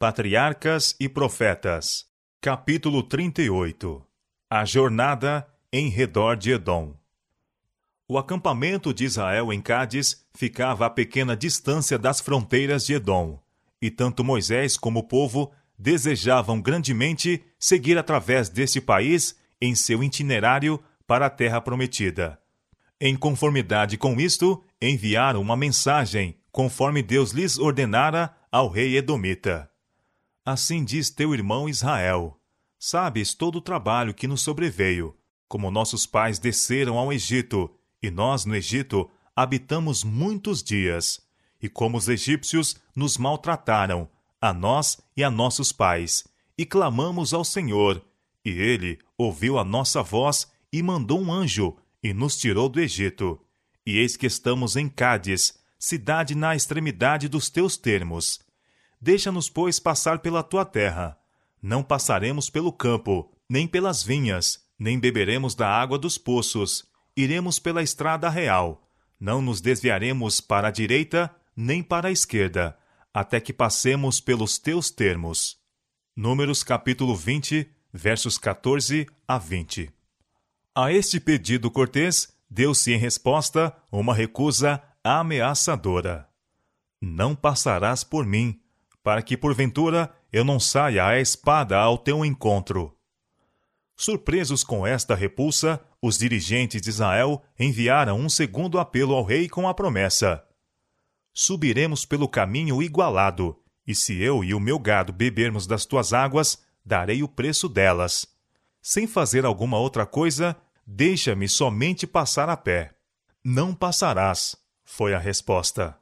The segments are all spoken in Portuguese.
Patriarcas e Profetas, capítulo 38 A jornada em redor de Edom. O acampamento de Israel em Cádiz ficava a pequena distância das fronteiras de Edom, e tanto Moisés como o povo desejavam grandemente seguir através desse país em seu itinerário para a terra prometida. Em conformidade com isto, enviaram uma mensagem, conforme Deus lhes ordenara ao rei Edomita. Assim diz teu irmão Israel: Sabes todo o trabalho que nos sobreveio, como nossos pais desceram ao Egito, e nós no Egito habitamos muitos dias, e como os egípcios nos maltrataram, a nós e a nossos pais, e clamamos ao Senhor, e ele ouviu a nossa voz e mandou um anjo e nos tirou do Egito. E eis que estamos em Cádiz, cidade na extremidade dos teus termos. Deixa-nos, pois, passar pela tua terra. Não passaremos pelo campo, nem pelas vinhas, nem beberemos da água dos poços. Iremos pela estrada real. Não nos desviaremos para a direita, nem para a esquerda, até que passemos pelos teus termos. Números capítulo 20, versos 14 a 20. A este pedido cortês, deu-se em resposta uma recusa ameaçadora. Não passarás por mim, para que porventura eu não saia a espada ao teu encontro. Surpresos com esta repulsa, os dirigentes de Israel enviaram um segundo apelo ao rei com a promessa: Subiremos pelo caminho igualado, e se eu e o meu gado bebermos das tuas águas, darei o preço delas. Sem fazer alguma outra coisa, deixa-me somente passar a pé. Não passarás, foi a resposta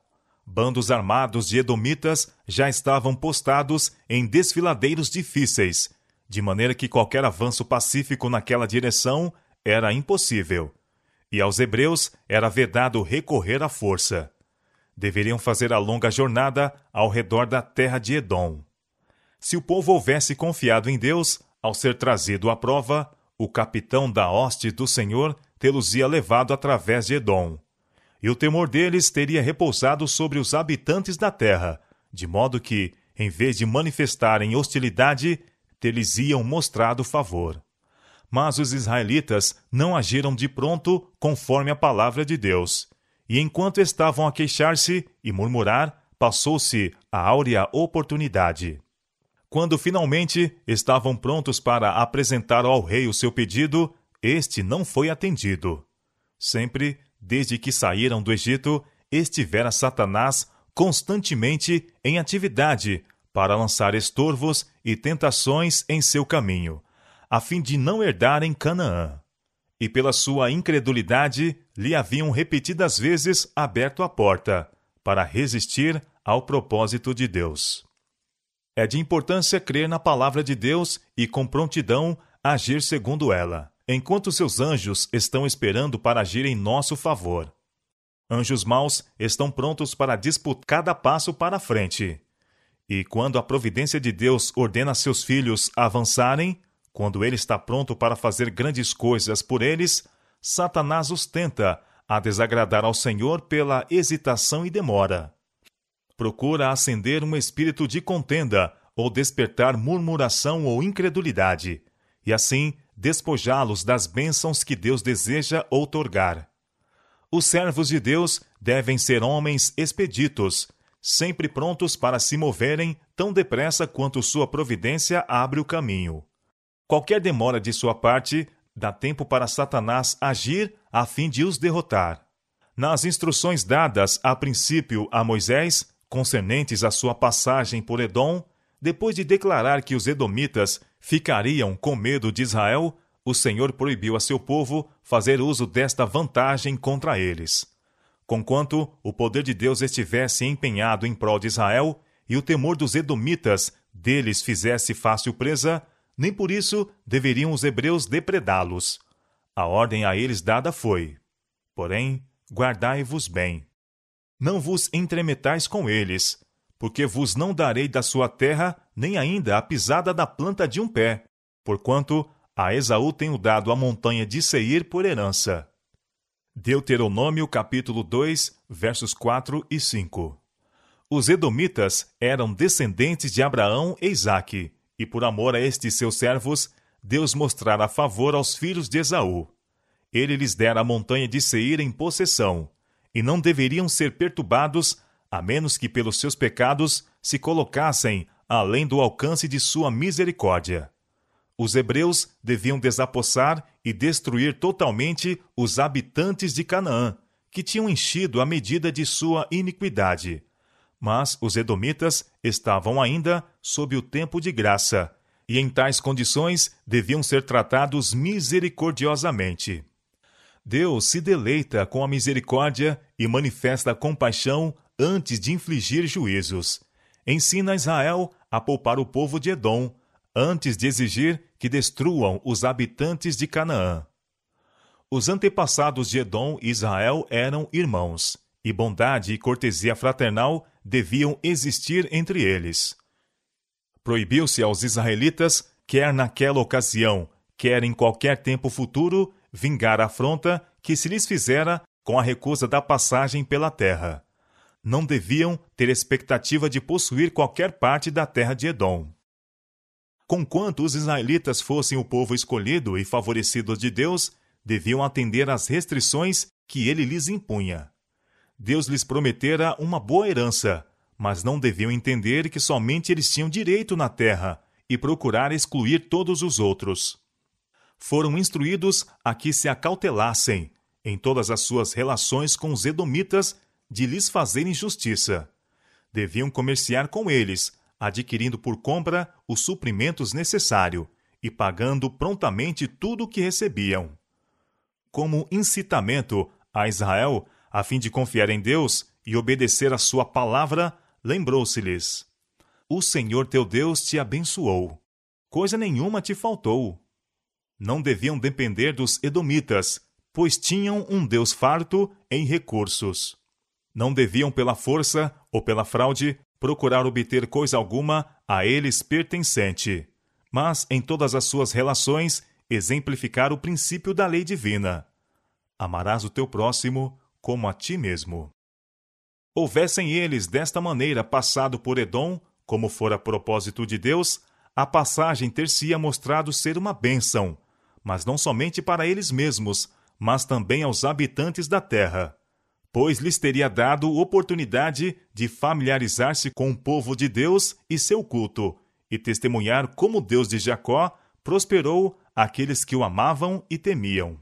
bandos armados de edomitas já estavam postados em desfiladeiros difíceis, de maneira que qualquer avanço pacífico naquela direção era impossível. E aos hebreus era vedado recorrer à força. Deveriam fazer a longa jornada ao redor da terra de Edom. Se o povo houvesse confiado em Deus, ao ser trazido à prova, o capitão da hoste do Senhor tê-los-ia levado através de Edom e o temor deles teria repousado sobre os habitantes da terra, de modo que, em vez de manifestarem hostilidade, teles iam mostrado favor. Mas os israelitas não agiram de pronto conforme a palavra de Deus, e enquanto estavam a queixar-se e murmurar, passou-se a áurea oportunidade. Quando finalmente estavam prontos para apresentar ao rei o seu pedido, este não foi atendido. Sempre desde que saíram do Egito, estivera Satanás constantemente em atividade para lançar estorvos e tentações em seu caminho, a fim de não herdarem Canaã. E pela sua incredulidade lhe haviam repetidas vezes aberto a porta para resistir ao propósito de Deus. É de importância crer na palavra de Deus e com prontidão agir segundo ela enquanto seus anjos estão esperando para agir em nosso favor. Anjos maus estão prontos para disputar cada passo para frente. E quando a providência de Deus ordena seus filhos avançarem, quando ele está pronto para fazer grandes coisas por eles, Satanás os tenta a desagradar ao Senhor pela hesitação e demora. Procura acender um espírito de contenda ou despertar murmuração ou incredulidade, e assim despojá-los das bênçãos que Deus deseja outorgar. Os servos de Deus devem ser homens expeditos, sempre prontos para se moverem tão depressa quanto sua providência abre o caminho. Qualquer demora de sua parte dá tempo para Satanás agir a fim de os derrotar. Nas instruções dadas a princípio a Moisés, concernentes à sua passagem por Edom, depois de declarar que os edomitas ficariam com medo de Israel, o Senhor proibiu a seu povo fazer uso desta vantagem contra eles. Conquanto o poder de Deus estivesse empenhado em prol de Israel e o temor dos edomitas deles fizesse fácil presa, nem por isso deveriam os hebreus depredá-los. A ordem a eles dada foi: Porém, guardai-vos bem. Não vos entremetais com eles, porque vos não darei da sua terra nem ainda a pisada da planta de um pé, porquanto a Esaú tenho dado a montanha de Seir por herança. Deuteronômio capítulo 2, versos 4 e 5 Os Edomitas eram descendentes de Abraão e Isaque, e por amor a estes seus servos, Deus mostrara favor aos filhos de Esaú. Ele lhes dera a montanha de Seir em possessão, e não deveriam ser perturbados, a menos que pelos seus pecados se colocassem além do alcance de sua misericórdia. Os hebreus deviam desapossar e destruir totalmente os habitantes de Canaã, que tinham enchido a medida de sua iniquidade mas os edomitas estavam ainda sob o tempo de graça, e em tais condições deviam ser tratados misericordiosamente. Deus se deleita com a misericórdia e manifesta compaixão antes de infligir juízos. Ensina Israel a poupar o povo de Edom, antes de exigir que destruam os habitantes de Canaã. Os antepassados de Edom e Israel eram irmãos, e bondade e cortesia fraternal deviam existir entre eles. Proibiu-se aos israelitas, quer naquela ocasião, quer em qualquer tempo futuro, vingar a afronta que se lhes fizera com a recusa da passagem pela terra. Não deviam ter expectativa de possuir qualquer parte da terra de Edom. Conquanto os israelitas fossem o povo escolhido e favorecido de Deus, deviam atender às restrições que ele lhes impunha. Deus lhes prometera uma boa herança, mas não deviam entender que somente eles tinham direito na terra e procurar excluir todos os outros. Foram instruídos a que se acautelassem, em todas as suas relações com os edomitas, de lhes fazerem justiça. Deviam comerciar com eles, adquirindo por compra os suprimentos necessários e pagando prontamente tudo o que recebiam. Como incitamento a Israel a fim de confiar em Deus e obedecer a sua palavra, lembrou-se-lhes: O Senhor teu Deus te abençoou. Coisa nenhuma te faltou. Não deviam depender dos edomitas, pois tinham um Deus farto em recursos. Não deviam, pela força ou pela fraude, procurar obter coisa alguma a eles pertencente, mas em todas as suas relações exemplificar o princípio da lei divina. Amarás o teu próximo como a ti mesmo. Houvessem eles desta maneira passado por Edom, como fora propósito de Deus, a passagem ter-se-ia mostrado ser uma bênção, mas não somente para eles mesmos, mas também aos habitantes da terra, pois lhes teria dado oportunidade de familiarizar-se com o povo de Deus e seu culto, e testemunhar como Deus de Jacó prosperou aqueles que o amavam e temiam.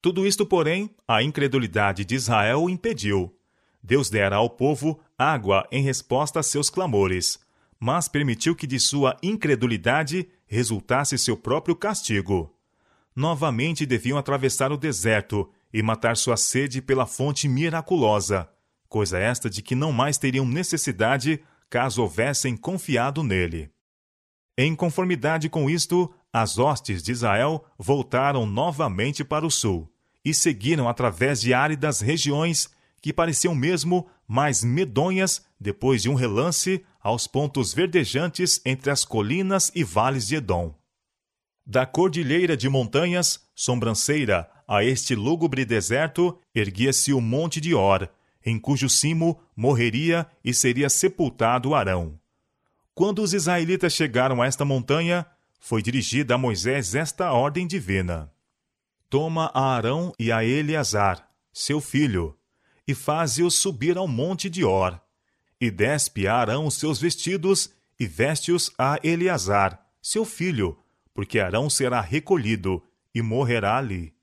Tudo isto, porém, a incredulidade de Israel impediu. Deus dera ao povo água em resposta a seus clamores, mas permitiu que de sua incredulidade resultasse seu próprio castigo. Novamente deviam atravessar o deserto e matar sua sede pela fonte miraculosa, coisa esta de que não mais teriam necessidade caso houvessem confiado nele. Em conformidade com isto, as hostes de Israel voltaram novamente para o sul e seguiram através de áridas regiões que pareciam mesmo mais medonhas depois de um relance aos pontos verdejantes entre as colinas e vales de Edom. Da cordilheira de montanhas, sobranceira, a este lúgubre deserto, erguia-se o Monte de Or, em cujo cimo morreria e seria sepultado Arão. Quando os israelitas chegaram a esta montanha, foi dirigida a Moisés esta ordem divina: Toma a Arão e a Eleazar, seu filho, e faze-os subir ao monte de Or, e despe a Arão os seus vestidos e veste-os a Eleazar, seu filho, porque Arão será recolhido e morrerá ali.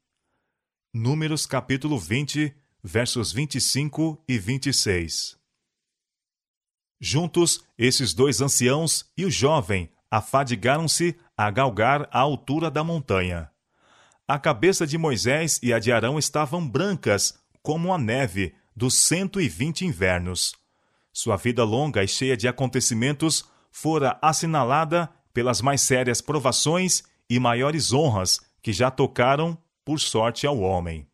Números capítulo 20, versos 25 e 26. Juntos, esses dois anciãos e o jovem afadigaram-se a galgar a altura da montanha. A cabeça de Moisés e a de Arão estavam brancas, como a neve dos cento e vinte invernos. Sua vida longa e cheia de acontecimentos fora assinalada pelas mais sérias provações e maiores honras que já tocaram, por sorte, ao homem.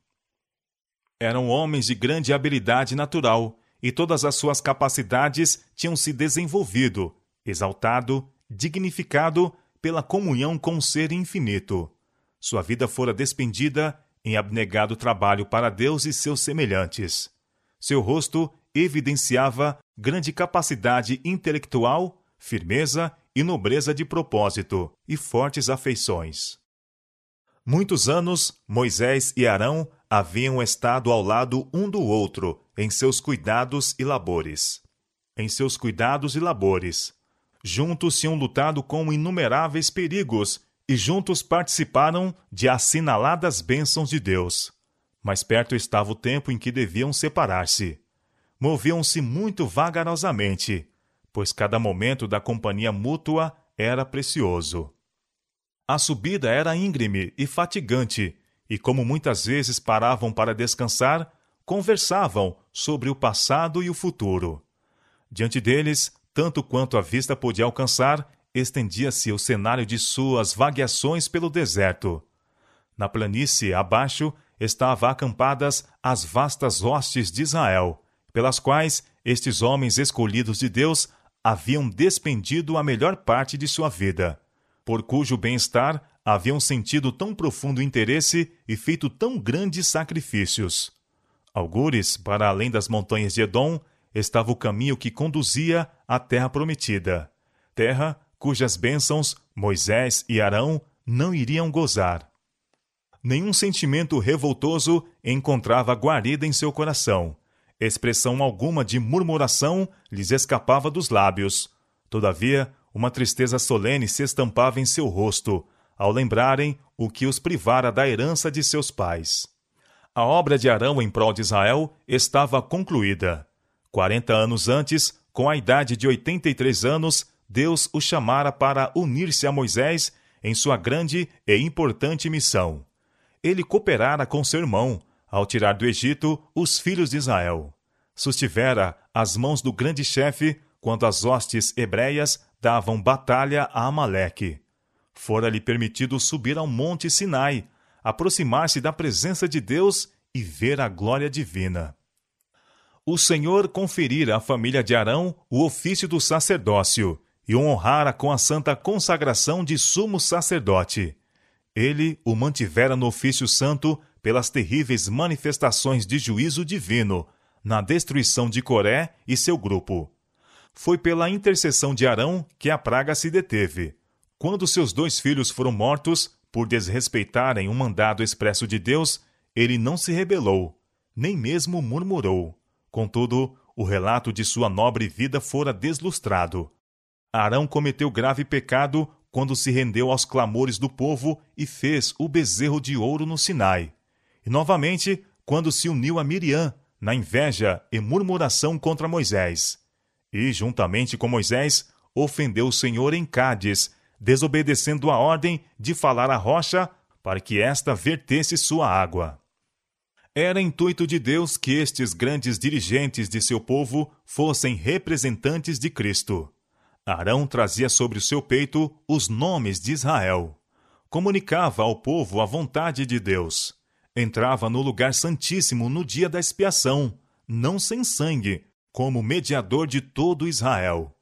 Eram homens de grande habilidade natural, e todas as suas capacidades tinham se desenvolvido, exaltado, dignificado pela comunhão com o Ser infinito. Sua vida fora despendida em abnegado trabalho para Deus e seus semelhantes. Seu rosto evidenciava grande capacidade intelectual, firmeza e nobreza de propósito e fortes afeições. Muitos anos, Moisés e Arão haviam estado ao lado um do outro em seus cuidados e labores. Em seus cuidados e labores. Juntos tinham lutado com inumeráveis perigos e juntos participaram de assinaladas bênçãos de Deus. Mas perto estava o tempo em que deviam separar-se. Moviam-se muito vagarosamente, pois cada momento da companhia mútua era precioso. A subida era íngreme e fatigante, e como muitas vezes paravam para descansar, conversavam sobre o passado e o futuro. Diante deles, tanto quanto a vista podia alcançar, estendia-se o cenário de suas vagueações pelo deserto. Na planície abaixo estavam acampadas as vastas hostes de Israel, pelas quais estes homens escolhidos de Deus haviam despendido a melhor parte de sua vida, por cujo bem-estar haviam sentido tão profundo interesse e feito tão grandes sacrifícios. Algures, para além das montanhas de Edom, estava o caminho que conduzia à terra prometida, terra cujas bênçãos Moisés e Arão não iriam gozar. Nenhum sentimento revoltoso encontrava guarida em seu coração. Expressão alguma de murmuração lhes escapava dos lábios. Todavia, uma tristeza solene se estampava em seu rosto, ao lembrarem o que os privara da herança de seus pais. A obra de Arão em prol de Israel estava concluída. Quarenta anos antes, com a idade de 83 anos, Deus o chamara para unir-se a Moisés em sua grande e importante missão. Ele cooperara com seu irmão ao tirar do Egito os filhos de Israel. Sustivera as mãos do grande chefe quando as hostes hebreias davam batalha a Amaleque. Fora-lhe permitido subir ao monte Sinai, aproximar-se da presença de Deus e ver a glória divina. O Senhor conferira à família de Arão o ofício do sacerdócio e o honrara com a santa consagração de sumo sacerdote. Ele o mantivera no ofício santo pelas terríveis manifestações de juízo divino, na destruição de Coré e seu grupo. Foi pela intercessão de Arão que a praga se deteve. Quando seus dois filhos foram mortos, por desrespeitarem um mandado expresso de Deus, ele não se rebelou, nem mesmo murmurou. Contudo, o relato de sua nobre vida fora deslustrado. Arão cometeu grave pecado quando se rendeu aos clamores do povo e fez o bezerro de ouro no Sinai. E novamente, quando se uniu a Miriam, na inveja e murmuração contra Moisés. E, juntamente com Moisés, ofendeu o Senhor em Cádiz, desobedecendo a ordem de falar à rocha para que esta vertesse sua água. Era intuito de Deus que estes grandes dirigentes de seu povo fossem representantes de Cristo. Arão trazia sobre o seu peito os nomes de Israel. Comunicava ao povo a vontade de Deus. Entrava no lugar santíssimo no dia da expiação, não sem sangue, como mediador de todo Israel.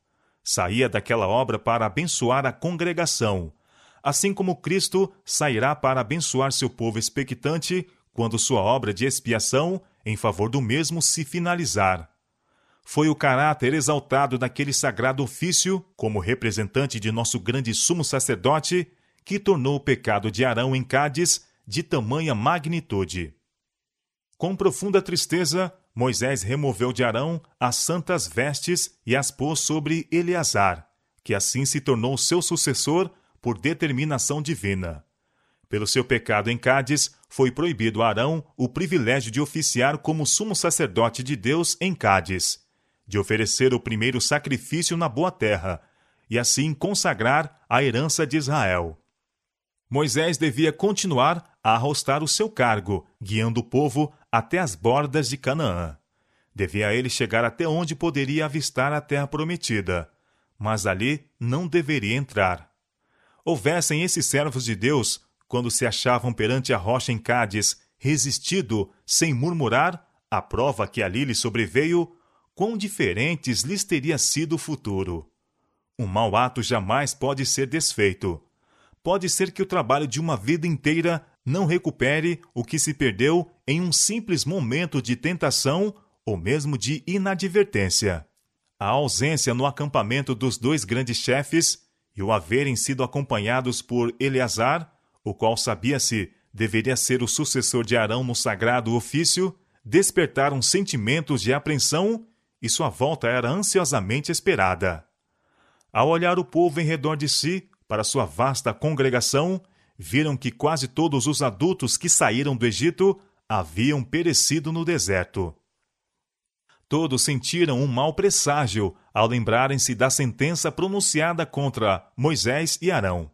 Saía daquela obra para abençoar a congregação, assim como Cristo sairá para abençoar seu povo expectante quando sua obra de expiação em favor do mesmo se finalizar foi o caráter exaltado daquele sagrado ofício, como representante de nosso grande sumo sacerdote, que tornou o pecado de Arão em Cádiz de tamanha magnitude. Com profunda tristeza, Moisés removeu de Arão as santas vestes e as pôs sobre Eleazar, que assim se tornou seu sucessor por determinação divina. Pelo seu pecado em Cádiz, foi proibido a Arão o privilégio de oficiar como sumo sacerdote de Deus em Cádiz de oferecer o primeiro sacrifício na boa terra, e assim consagrar a herança de Israel. Moisés devia continuar a arrostar o seu cargo, guiando o povo até as bordas de Canaã. Devia ele chegar até onde poderia avistar a terra prometida, mas ali não deveria entrar. Houvessem esses servos de Deus, quando se achavam perante a rocha em Cádiz, resistido sem murmurar, a prova que ali lhe sobreveio quão diferentes lhes teria sido o futuro. Um mau ato jamais pode ser desfeito. Pode ser que o trabalho de uma vida inteira não recupere o que se perdeu em um simples momento de tentação ou mesmo de inadvertência. a ausência no acampamento dos dois grandes chefes e o haverem sido acompanhados por Eleazar, o qual sabia-se deveria ser o sucessor de Arão no sagrado ofício, despertaram sentimentos de apreensão e sua volta era ansiosamente esperada. Ao olhar o povo em redor de si, para sua vasta congregação, viram que quase todos os adultos que saíram do Egito haviam perecido no deserto. Todos sentiram um mau presságio ao lembrarem-se da sentença pronunciada contra Moisés e Arão.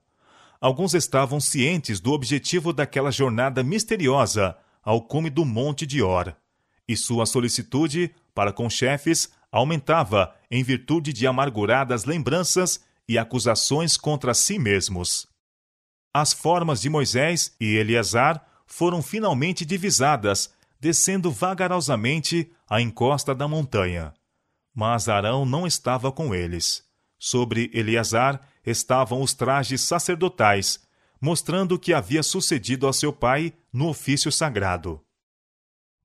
Alguns estavam cientes do objetivo daquela jornada misteriosa ao cume do Monte de Or, e sua solicitude para com chefes aumentava em virtude de amarguradas lembranças e acusações contra si mesmos. As formas de Moisés e Eleazar foram finalmente divisadas descendo vagarosamente a encosta da montanha. Mas Arão não estava com eles. Sobre Eleazar estavam os trajes sacerdotais, mostrando o que havia sucedido a seu pai no ofício sagrado.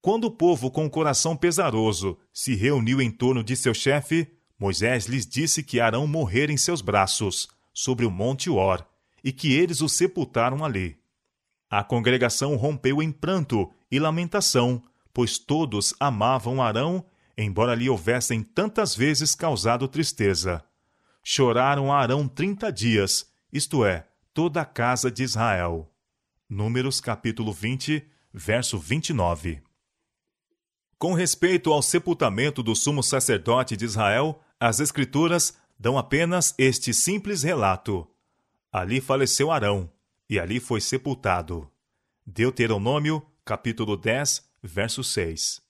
Quando o povo, com o coração pesaroso, se reuniu em torno de seu chefe, Moisés lhes disse que Arão morrera em seus braços, sobre o monte Or, e que eles o sepultaram ali. A congregação rompeu em pranto e lamentação, pois todos amavam Arão, embora lhe houvessem tantas vezes causado tristeza. Choraram a Arão trinta dias, isto é, toda a casa de Israel. Números capítulo 20, verso 29. Com respeito ao sepultamento do sumo sacerdote de Israel, as Escrituras dão apenas este simples relato. Ali faleceu Arão, e ali foi sepultado. Deuteronômio capítulo 10, verso 6.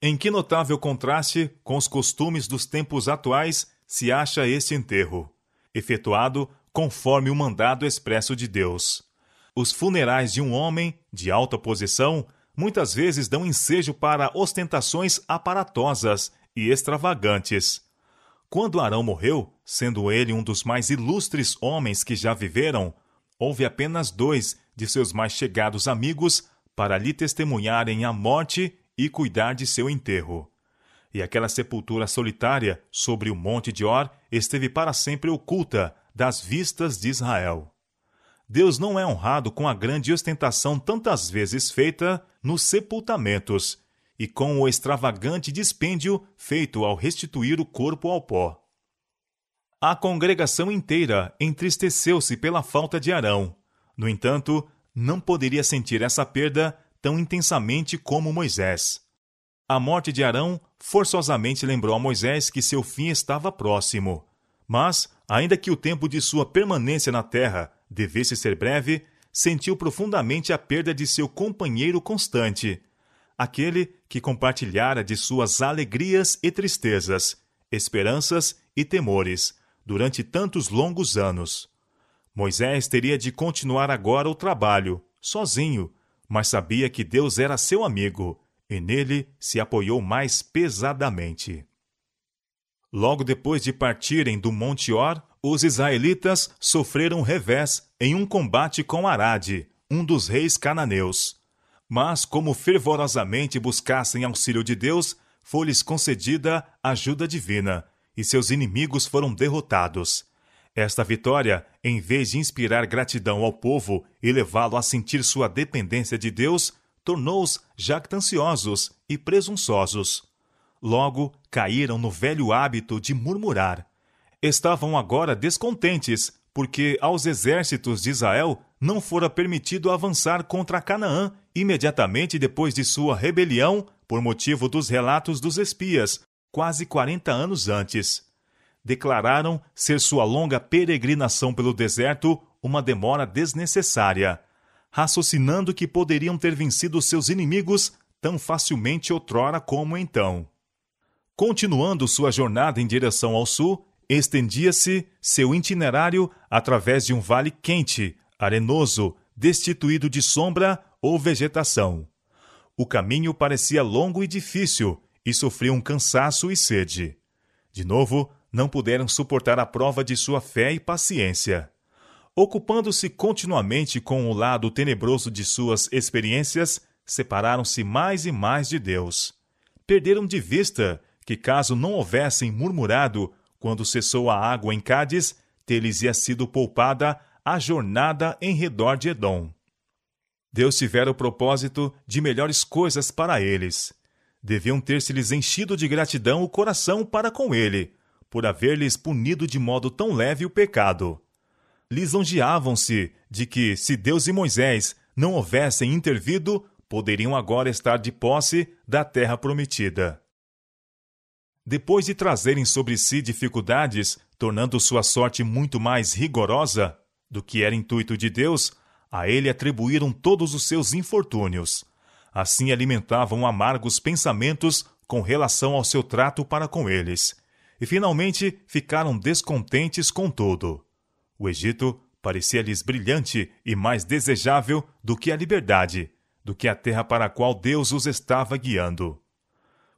Em que notável contraste com os costumes dos tempos atuais se acha este enterro, efetuado conforme o mandado expresso de Deus. Os funerais de um homem de alta posição muitas vezes dão ensejo para ostentações aparatosas e extravagantes. Quando Arão morreu, sendo ele um dos mais ilustres homens que já viveram, houve apenas dois de seus mais chegados amigos para lhe testemunharem a morte e cuidar de seu enterro. E aquela sepultura solitária sobre o monte de Or esteve para sempre oculta das vistas de Israel. Deus não é honrado com a grande ostentação tantas vezes feita nos sepultamentos e com o extravagante dispêndio feito ao restituir o corpo ao pó. A congregação inteira entristeceu-se pela falta de Arão. No entanto, não poderia sentir essa perda tão intensamente como Moisés. A morte de Arão forçosamente lembrou a Moisés que seu fim estava próximo. Mas, ainda que o tempo de sua permanência na terra devesse ser breve, sentiu profundamente a perda de seu companheiro constante, aquele que compartilhara de suas alegrias e tristezas, esperanças e temores durante tantos longos anos. Moisés teria de continuar agora o trabalho, sozinho, mas sabia que Deus era seu amigo e nele se apoiou mais pesadamente. Logo depois de partirem do Monte Or, os israelitas sofreram revés em um combate com Arade, um dos reis cananeus. Mas, como fervorosamente buscassem auxílio de Deus, foi-lhes concedida ajuda divina, e seus inimigos foram derrotados. Esta vitória, em vez de inspirar gratidão ao povo e levá-lo a sentir sua dependência de Deus, tornou-os jactanciosos e presunçosos. Logo caíram no velho hábito de murmurar. Estavam agora descontentes, porque aos exércitos de Israel não fora permitido avançar contra Canaã imediatamente depois de sua rebelião por motivo dos relatos dos espias, quase quarenta anos antes declararam ser sua longa peregrinação pelo deserto uma demora desnecessária, raciocinando que poderiam ter vencido seus inimigos tão facilmente outrora como então. Continuando sua jornada em direção ao sul, estendia-se seu itinerário através de um vale quente, arenoso, destituído de sombra ou vegetação. O caminho parecia longo e difícil e sofriam cansaço e sede. De novo, não puderam suportar a prova de sua fé e paciência. Ocupando-se continuamente com o lado tenebroso de suas experiências, separaram-se mais e mais de Deus. Perderam de vista que caso não houvessem murmurado quando cessou a água em Cádiz, ter-lhes-ia sido poupada a jornada em redor de Edom. Deus tivera o propósito de melhores coisas para eles. Deviam ter-se-lhes enchido de gratidão o coração para com ele, por haver-lhes punido de modo tão leve o pecado. Lisonjeavam-se de que, se Deus e Moisés não houvessem intervido, poderiam agora estar de posse da terra prometida. Depois de trazerem sobre si dificuldades, tornando sua sorte muito mais rigorosa do que era intuito de Deus, a ele atribuíram todos os seus infortúnios. Assim alimentavam amargos pensamentos com relação ao seu trato para com eles, e finalmente ficaram descontentes com tudo. O Egito parecia-lhes brilhante e mais desejável do que a liberdade, do que a terra para a qual Deus os estava guiando.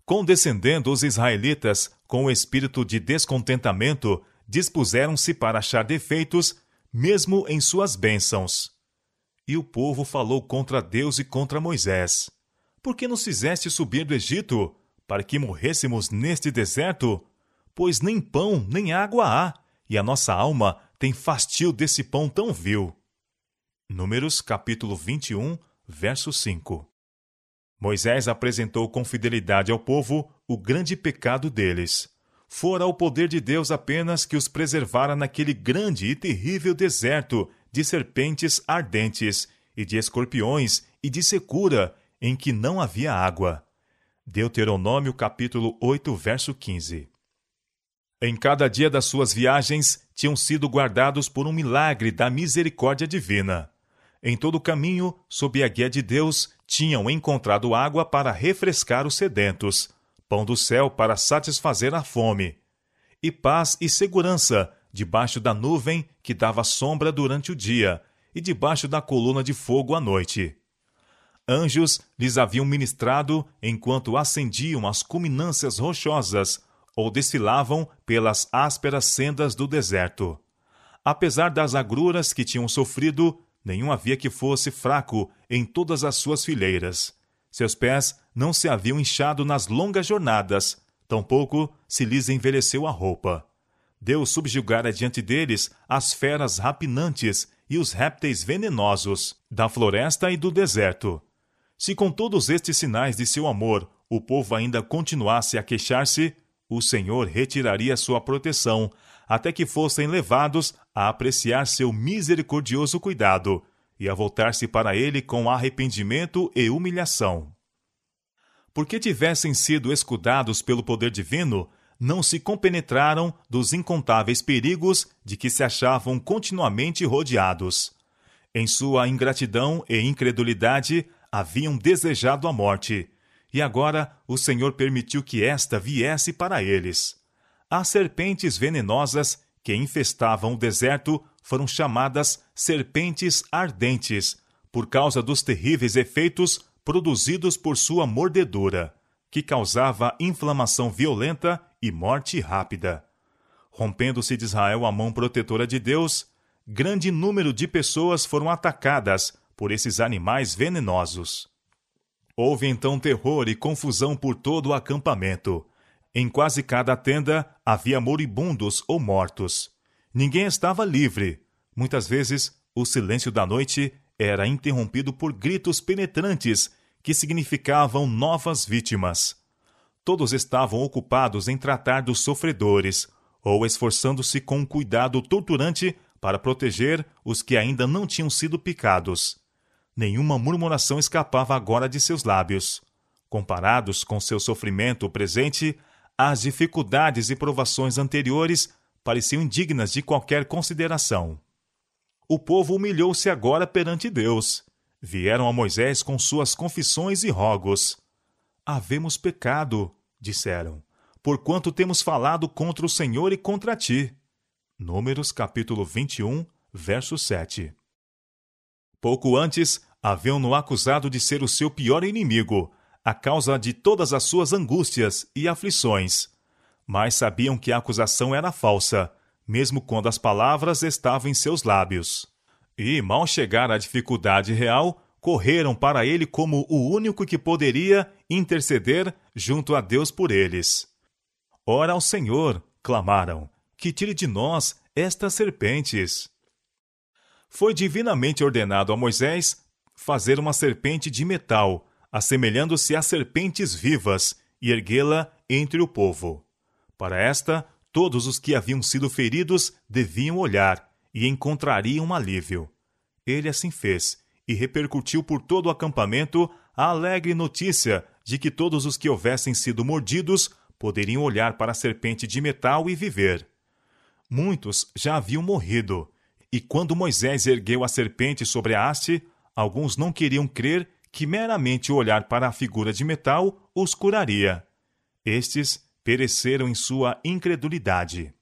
Condescendendo os israelitas com o espírito de descontentamento, dispuseram-se para achar defeitos, mesmo em suas bênçãos. E o povo falou contra Deus e contra Moisés: Por que nos fizeste subir do Egito, para que morrêssemos neste deserto? Pois nem pão nem água há, e a nossa alma tem fastio desse pão tão vil. Números capítulo 21, verso 5 Moisés apresentou com fidelidade ao povo o grande pecado deles. Fora o poder de Deus apenas que os preservara naquele grande e terrível deserto de serpentes ardentes e de escorpiões e de secura em que não havia água. Deuteronômio capítulo 8, verso 15. Em cada dia das suas viagens tinham sido guardados por um milagre da misericórdia divina. Em todo o caminho, sob a guia de Deus, tinham encontrado água para refrescar os sedentos, pão do céu para satisfazer a fome, e paz e segurança debaixo da nuvem que dava sombra durante o dia e debaixo da coluna de fogo à noite. Anjos lhes haviam ministrado enquanto ascendiam as culminâncias rochosas ou desfilavam pelas ásperas sendas do deserto. Apesar das agruras que tinham sofrido, nenhum havia que fosse fraco em todas as suas fileiras. Seus pés não se haviam inchado nas longas jornadas, tampouco se lhes envelheceu a roupa. Deus subjugara diante deles as feras rapinantes e os répteis venenosos da floresta e do deserto. Se com todos estes sinais de seu amor o povo ainda continuasse a queixar-se, o Senhor retiraria sua proteção até que fossem levados a apreciar seu misericordioso cuidado e a voltar-se para ele com arrependimento e humilhação. Porque tivessem sido escudados pelo poder divino, não se compenetraram dos incontáveis perigos de que se achavam continuamente rodeados. Em sua ingratidão e incredulidade, haviam desejado a morte, e agora o Senhor permitiu que esta viesse para eles. As serpentes venenosas que infestavam o deserto foram chamadas serpentes ardentes, por causa dos terríveis efeitos produzidos por sua mordedura, que causava inflamação violenta e morte rápida. Rompendo-se de Israel a mão protetora de Deus, grande número de pessoas foram atacadas por esses animais venenosos. Houve então terror e confusão por todo o acampamento. Em quase cada tenda havia moribundos ou mortos. Ninguém estava livre. Muitas vezes, o silêncio da noite era interrompido por gritos penetrantes que significavam novas vítimas. Todos estavam ocupados em tratar dos sofredores, ou esforçando-se com um cuidado torturante para proteger os que ainda não tinham sido picados. Nenhuma murmuração escapava agora de seus lábios. Comparados com seu sofrimento presente, as dificuldades e provações anteriores pareciam indignas de qualquer consideração. O povo humilhou-se agora perante Deus. Vieram a Moisés com suas confissões e rogos. Havemos pecado, disseram, porquanto temos falado contra o Senhor e contra ti. Números capítulo 21, verso 7. Pouco antes, haviam-no acusado de ser o seu pior inimigo, a causa de todas as suas angústias e aflições. Mas sabiam que a acusação era falsa, mesmo quando as palavras estavam em seus lábios. E, mal chegar à dificuldade real, correram para ele como o único que poderia interceder junto a Deus por eles. Ora ao Senhor, clamaram, que tire de nós estas serpentes. Foi divinamente ordenado a Moisés fazer uma serpente de metal, assemelhando-se a serpentes vivas, e erguê-la entre o povo. Para esta, todos os que haviam sido feridos deviam olhar e encontrariam um alívio. Ele assim fez, e repercutiu por todo o acampamento a alegre notícia de que todos os que houvessem sido mordidos poderiam olhar para a serpente de metal e viver. Muitos já haviam morrido, e quando Moisés ergueu a serpente sobre a haste, alguns não queriam crer que meramente olhar para a figura de metal os curaria. Estes pereceram em sua incredulidade.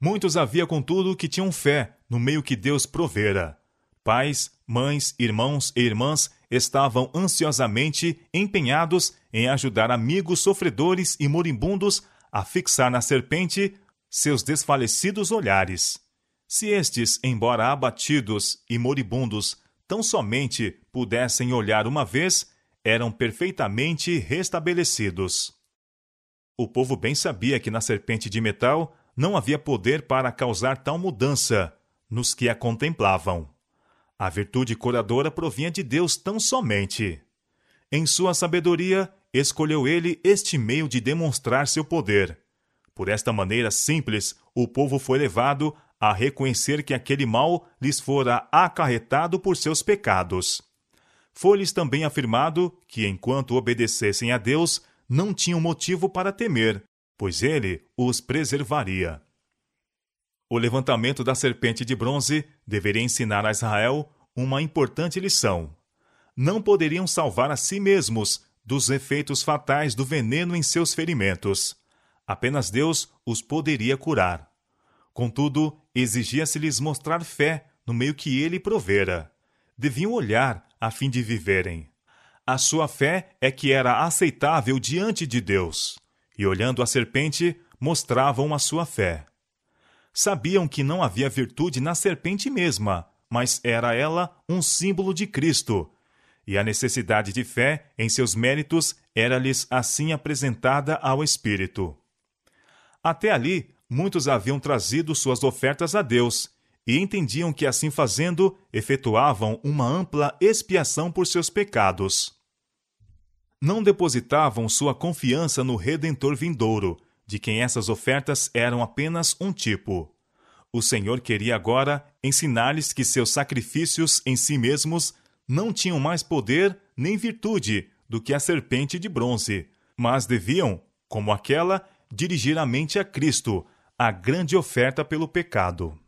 Muitos havia, contudo, que tinham fé no meio que Deus provera. Pais, mães, irmãos e irmãs estavam ansiosamente empenhados em ajudar amigos sofredores e moribundos a fixar na serpente seus desfalecidos olhares. Se estes, embora abatidos e moribundos, tão somente pudessem olhar uma vez, eram perfeitamente restabelecidos. O povo bem sabia que na serpente de metal não havia poder para causar tal mudança nos que a contemplavam. A virtude curadora provinha de Deus tão somente. Em sua sabedoria, escolheu ele este meio de demonstrar seu poder. Por esta maneira simples, o povo foi levado a reconhecer que aquele mal lhes fora acarretado por seus pecados. Foi-lhes também afirmado que, enquanto obedecessem a Deus, não tinham motivo para temer, pois ele os preservaria. O levantamento da serpente de bronze deveria ensinar a Israel uma importante lição. Não poderiam salvar a si mesmos dos efeitos fatais do veneno em seus ferimentos. Apenas Deus os poderia curar. Contudo, exigia-se-lhes mostrar fé no meio que ele provera. Deviam olhar a fim de viverem. A sua fé é que era aceitável diante de Deus. E olhando a serpente, mostravam a sua fé. Sabiam que não havia virtude na serpente mesma, mas era ela um símbolo de Cristo. E a necessidade de fé em seus méritos era-lhes assim apresentada ao Espírito. Até ali, muitos haviam trazido suas ofertas a Deus e entendiam que, assim fazendo, efetuavam uma ampla expiação por seus pecados. Não depositavam sua confiança no Redentor vindouro, de quem essas ofertas eram apenas um tipo. O Senhor queria agora ensinar-lhes que seus sacrifícios em si mesmos não tinham mais poder nem virtude do que a serpente de bronze, mas deviam, como aquela, dirigir a mente a Cristo, a grande oferta pelo pecado.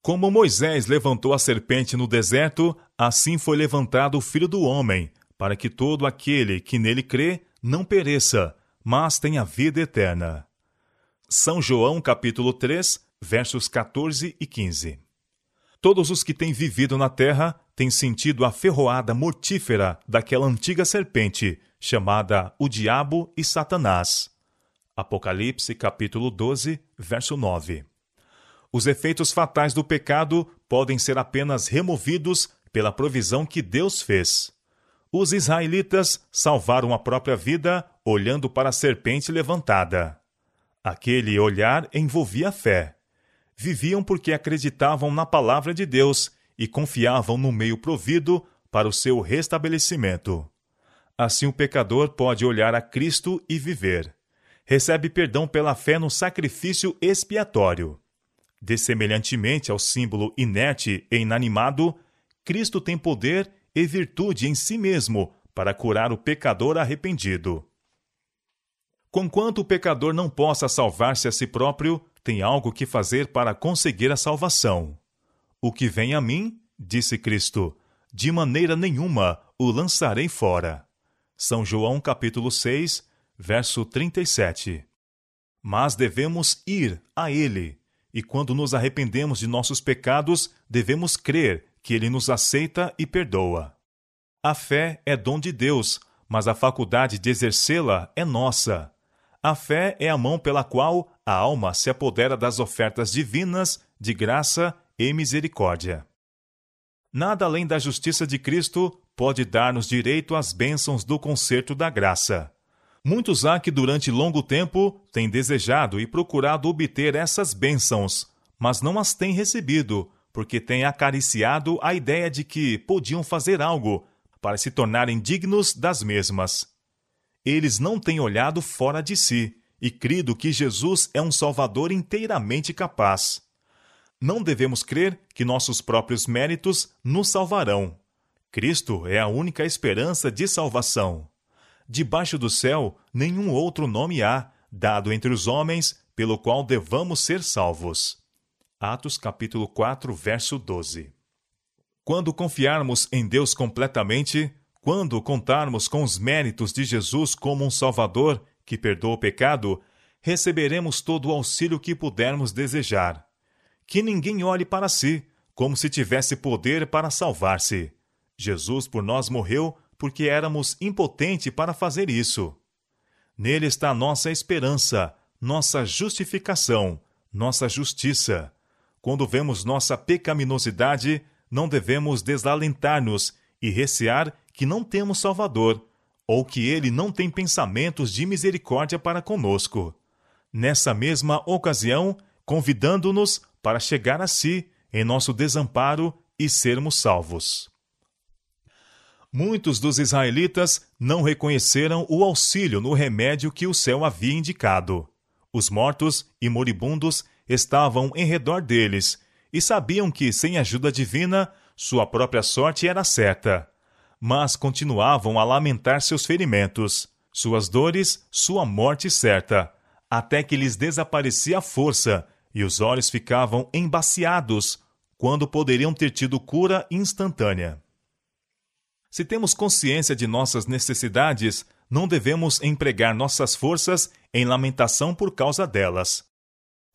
Como Moisés levantou a serpente no deserto, assim foi levantado o Filho do Homem, para que todo aquele que nele crê não pereça, mas tem a vida eterna. São João capítulo 3, versos 14 e 15. Todos os que têm vivido na terra têm sentido a ferroada mortífera daquela antiga serpente, chamada o Diabo e Satanás. Apocalipse capítulo 12, verso 9. Os efeitos fatais do pecado podem ser apenas removidos pela provisão que Deus fez. Os israelitas salvaram a própria vida olhando para a serpente levantada. Aquele olhar envolvia fé. Viviam porque acreditavam na palavra de Deus e confiavam no meio provido para o seu restabelecimento. Assim o pecador pode olhar a Cristo e viver. Recebe perdão pela fé no sacrifício expiatório. Dessemelhantemente ao símbolo inerte e inanimado, Cristo tem poder e virtude em si mesmo para curar o pecador arrependido. Conquanto o pecador não possa salvar-se a si próprio, tem algo que fazer para conseguir a salvação. O que vem a mim, disse Cristo, de maneira nenhuma o lançarei fora. São João capítulo 6, verso 37. Mas devemos ir a ele, e quando nos arrependemos de nossos pecados, devemos crer que ele nos aceita e perdoa. A fé é dom de Deus, mas a faculdade de exercê-la é nossa. A fé é a mão pela qual a alma se apodera das ofertas divinas de graça e misericórdia. Nada além da justiça de Cristo pode dar-nos direito às bênçãos do concerto da graça. Muitos há que durante longo tempo têm desejado e procurado obter essas bênçãos, mas não as têm recebido, porque têm acariciado a ideia de que podiam fazer algo para se tornarem dignos das mesmas. Eles não têm olhado fora de si e crido que Jesus é um Salvador inteiramente capaz. Não devemos crer que nossos próprios méritos nos salvarão. Cristo é a única esperança de salvação. Debaixo do céu, nenhum outro nome há, dado entre os homens, pelo qual devamos ser salvos. Atos capítulo 4, verso 12. Quando confiarmos em Deus completamente, quando contarmos com os méritos de Jesus como um Salvador que perdoa o pecado, receberemos todo o auxílio que pudermos desejar. Que ninguém olhe para si, como se tivesse poder para salvar-se. Jesus por nós morreu porque éramos impotentes para fazer isso. Nele está nossa esperança, nossa justificação, nossa justiça. Quando vemos nossa pecaminosidade, não devemos desalentar-nos e recear que não temos Salvador, ou que ele não tem pensamentos de misericórdia para conosco. Nessa mesma ocasião, convidando-nos para chegar a si em nosso desamparo e sermos salvos. Muitos dos israelitas não reconheceram o auxílio no remédio que o céu havia indicado. Os mortos e moribundos estavam em redor deles e sabiam que, sem ajuda divina, sua própria sorte era certa. Mas continuavam a lamentar seus ferimentos, suas dores, sua morte certa, até que lhes desaparecia a força e os olhos ficavam embaciados, quando poderiam ter tido cura instantânea. Se temos consciência de nossas necessidades, não devemos empregar nossas forças em lamentação por causa delas.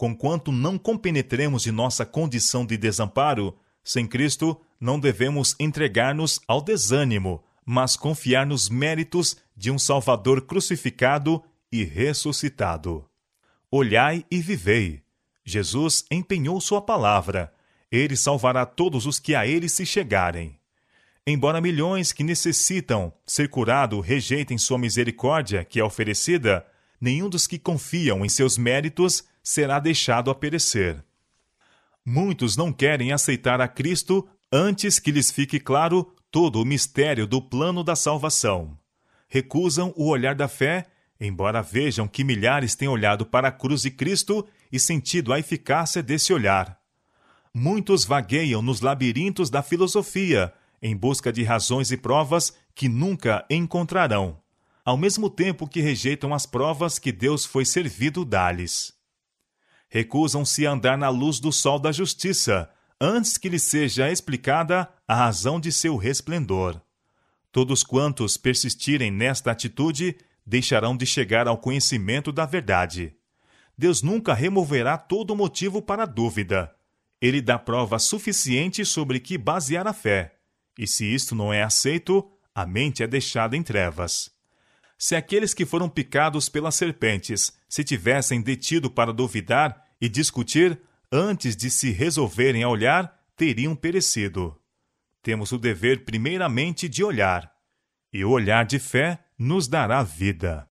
Conquanto não compenetremos de nossa condição de desamparo, sem Cristo não devemos entregar-nos ao desânimo, mas confiar nos méritos de um Salvador crucificado e ressuscitado. Olhai e vivei. Jesus empenhou sua palavra. Ele salvará todos os que a ele se chegarem. Embora milhões que necessitam ser curados rejeitem sua misericórdia que é oferecida, nenhum dos que confiam em seus méritos será deixado a perecer. Muitos não querem aceitar a Cristo antes que lhes fique claro todo o mistério do plano da salvação. Recusam o olhar da fé, embora vejam que milhares têm olhado para a cruz de Cristo e sentido a eficácia desse olhar. Muitos vagueiam nos labirintos da filosofia, em busca de razões e provas que nunca encontrarão, ao mesmo tempo que rejeitam as provas que Deus foi servido dar-lhes. Recusam-se a andar na luz do sol da justiça, antes que lhes seja explicada a razão de seu resplendor. Todos quantos persistirem nesta atitude deixarão de chegar ao conhecimento da verdade. Deus nunca removerá todo motivo para dúvida. Ele dá prova suficiente sobre que basear a fé. E se isto não é aceito, a mente é deixada em trevas. Se aqueles que foram picados pelas serpentes se tivessem detido para duvidar e discutir antes de se resolverem a olhar, teriam perecido. Temos o dever, primeiramente, de olhar, e o olhar de fé nos dará vida.